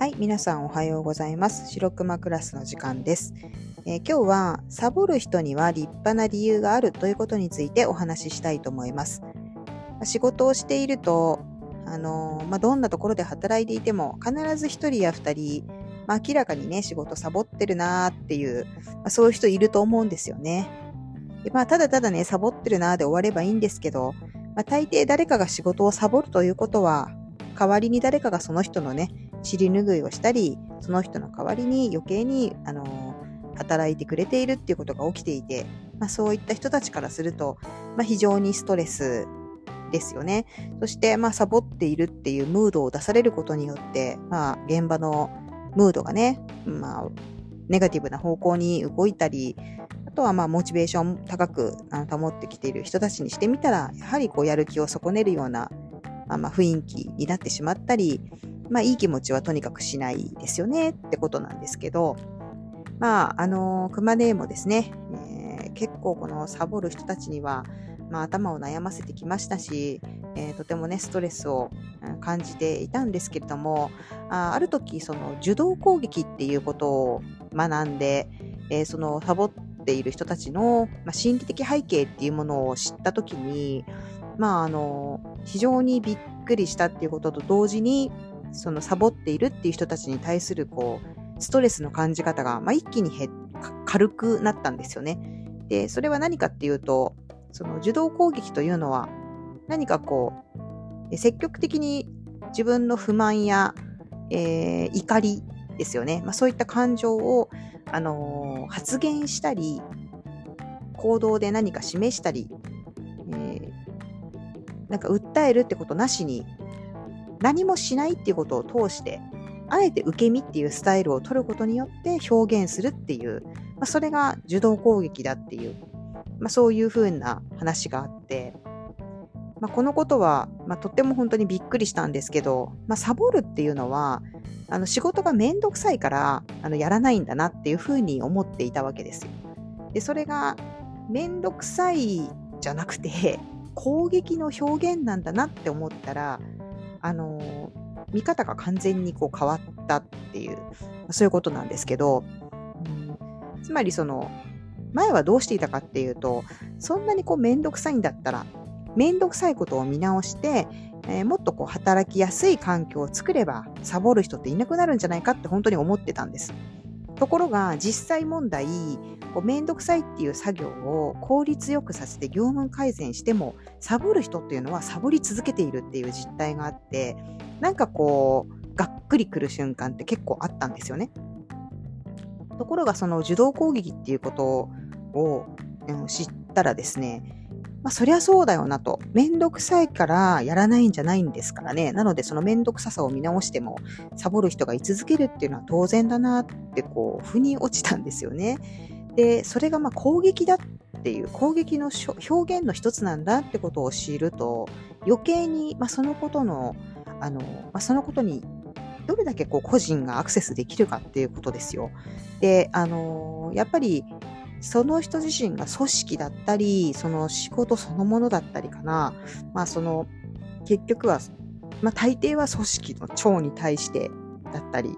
はい、皆さんおはようございます。白熊クラスの時間です、えー、今日はサボる人には立派な理由があるということについてお話ししたいと思います。仕事をしていると、あのー、まあ、どんなところで働いていても必ず1人や2人、まあ、明らかにね、仕事サボってるなーっていう、まあ、そういう人いると思うんですよね。でまあ、ただただね、サボってるなーで終わればいいんですけど、まあ、大抵誰かが仕事をサボるということは、代わりに誰かがその人のね、尻拭いをしたり、その人の代わりに余計に、あの働いてくれているっていうことが起きていて、まあ、そういった人たちからすると、まあ、非常にストレスですよね。そして、まあ、サボっているっていうムードを出されることによって、まあ、現場のムードがね、まあ、ネガティブな方向に動いたり、あとは、まあ、モチベーション高く保ってきている人たちにしてみたら、やはりこう、やる気を損ねるような、まあ、雰囲気になってしまったり、まあいい気持ちはとにかくしないですよねってことなんですけど、まああの、熊根もですね、えー、結構このサボる人たちには、まあ頭を悩ませてきましたし、えー、とてもね、ストレスを感じていたんですけれども、あある時、その受動攻撃っていうことを学んで、えー、そのサボっている人たちの、まあ、心理的背景っていうものを知った時に、まああの、非常にびっくりしたっていうことと同時に、そのサボっているっていう人たちに対するこう、ストレスの感じ方が、まあ、一気に軽くなったんですよね。で、それは何かっていうと、その受動攻撃というのは、何かこう、積極的に自分の不満や、えー、怒りですよね。まあ、そういった感情を、あのー、発言したり、行動で何か示したり、えー、なんか訴えるってことなしに何もしないっていうことを通して、あえて受け身っていうスタイルを取ることによって表現するっていう、まあ、それが受動攻撃だっていう、まあ、そういうふうな話があって、まあ、このことは、まあ、とっても本当にびっくりしたんですけど、まあ、サボるっていうのは、あの仕事がめんどくさいからあのやらないんだなっていうふうに思っていたわけですよ。で、それがめんどくさいじゃなくて、攻撃の表現なんだなって思ったら、あの見方が完全にこう変わったっていう、そういうことなんですけど、うん、つまりその、前はどうしていたかっていうと、そんなにこうめんどくさいんだったら、面倒くさいことを見直して、えー、もっとこう働きやすい環境を作れば、サボる人っていなくなるんじゃないかって本当に思ってたんです。ところが実際問題こうめんどくさいっていう作業を効率よくさせて業務改善してもサボる人っていうのはサボり続けているっていう実態があってなんかこうがっくりくる瞬間って結構あったんですよね。ところがその受動攻撃っていうことを、知ったらですねまあ、そりゃそうだよなと。めんどくさいからやらないんじゃないんですからね。なので、そのめんどくささを見直しても、サボる人が居続けるっていうのは当然だなって、こう、腑に落ちたんですよね。で、それがまあ攻撃だっていう、攻撃の表現の一つなんだってことを知ると、余計に、まあ、そのことの、あの、まあ、そのことにどれだけこう個人がアクセスできるかっていうことですよ。で、あのやっぱりその人自身が組織だったり、その仕事そのものだったりかな。まあその、結局は、まあ大抵は組織の長に対してだったり、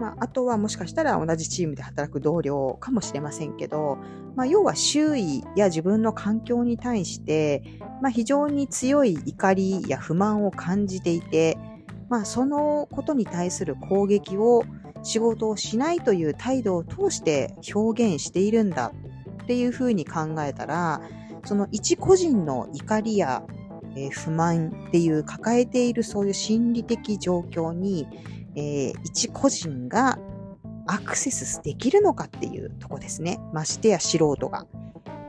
まああとはもしかしたら同じチームで働く同僚かもしれませんけど、まあ要は周囲や自分の環境に対して、まあ非常に強い怒りや不満を感じていて、まあそのことに対する攻撃を仕事をしないという態度を通して表現しているんだっていうふうに考えたら、その一個人の怒りや、えー、不満っていう抱えているそういう心理的状況に、えー、一個人がアクセスできるのかっていうとこですね。ましてや素人が。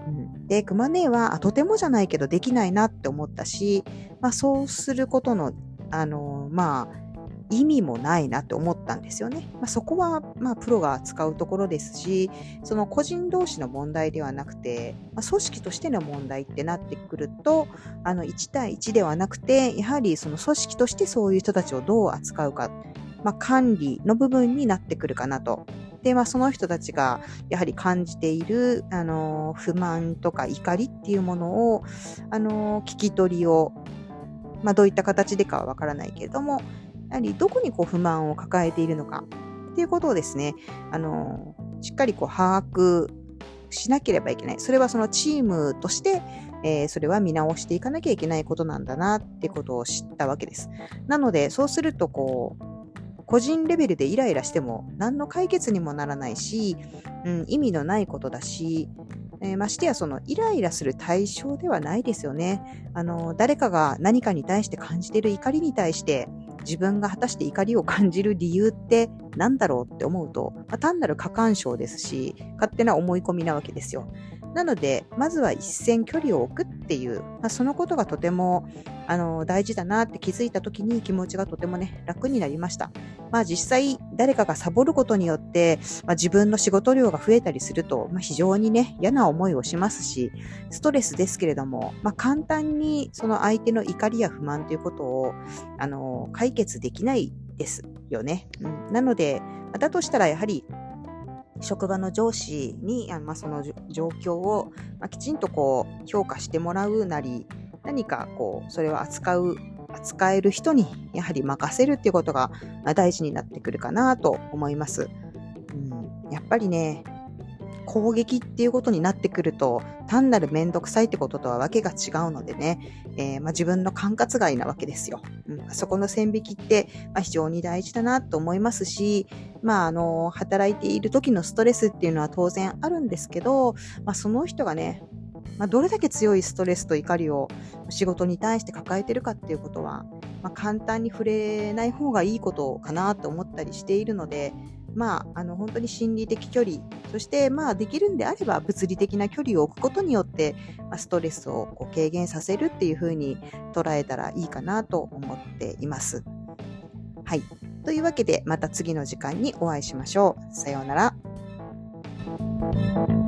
うん、で、クマネーはとてもじゃないけどできないなって思ったし、まあそうすることの、あの、まあ、意味もないなって思ったんですよね。まあ、そこは、まあ、プロが扱うところですし、その個人同士の問題ではなくて、まあ、組織としての問題ってなってくると、あの、1対1ではなくて、やはりその組織としてそういう人たちをどう扱うか、まあ、管理の部分になってくるかなと。で、まあ、その人たちがやはり感じている、あの、不満とか怒りっていうものを、あの、聞き取りを、まあ、どういった形でかはわからないけれども、やはりどこにこう不満を抱えているのかっていうことをですね、あの、しっかりこう把握しなければいけない。それはそのチームとして、えー、それは見直していかなきゃいけないことなんだなってことを知ったわけです。なので、そうするとこう、個人レベルでイライラしても何の解決にもならないし、うん、意味のないことだし、えー、ましてやそのイライラする対象ではないですよね。あの、誰かが何かに対して感じている怒りに対して自分が果たして怒りを感じる理由って何だろうって思うと、まあ、単なる過干渉ですし、勝手な思い込みなわけですよ。なので、まずは一線距離を置くっていう、まあ、そのことがとてもあの大事だなって気づいた時に気持ちがとてもね、楽になりました。まあ実際、誰かがサボることによって、まあ、自分の仕事量が増えたりすると、まあ、非常にね、嫌な思いをしますし、ストレスですけれども、まあ、簡単にその相手の怒りや不満ということを、あの、解決できないですよね。うん、なので、だとしたらやはり職場の上司に、まあ、その状況を、まあ、きちんとこう評価してもらうなり、何かこう、それを扱う、扱える人にやはり任せるっていうことが大事になってくるかなと思います。うん、やっぱりね、攻撃っていうことになってくると、単なるめんどくさいってこととはわけが違うのでね、えー、まあ、自分の管轄外なわけですよ。うん、そこの線引きって、まあ、非常に大事だなと思いますし、まあ、あの、働いている時のストレスっていうのは当然あるんですけど、まあ、その人がね、まあ、どれだけ強いストレスと怒りを仕事に対して抱えてるかっていうことは、まあ、簡単に触れない方がいいことかなと思ったりしているので、まあ、あの本当に心理的距離、そして、まあ、できるんであれば物理的な距離を置くことによって、まあ、ストレスをこう軽減させるっていうふうに捉えたらいいかなと思っています。はい。というわけで、また次の時間にお会いしましょう。さようなら。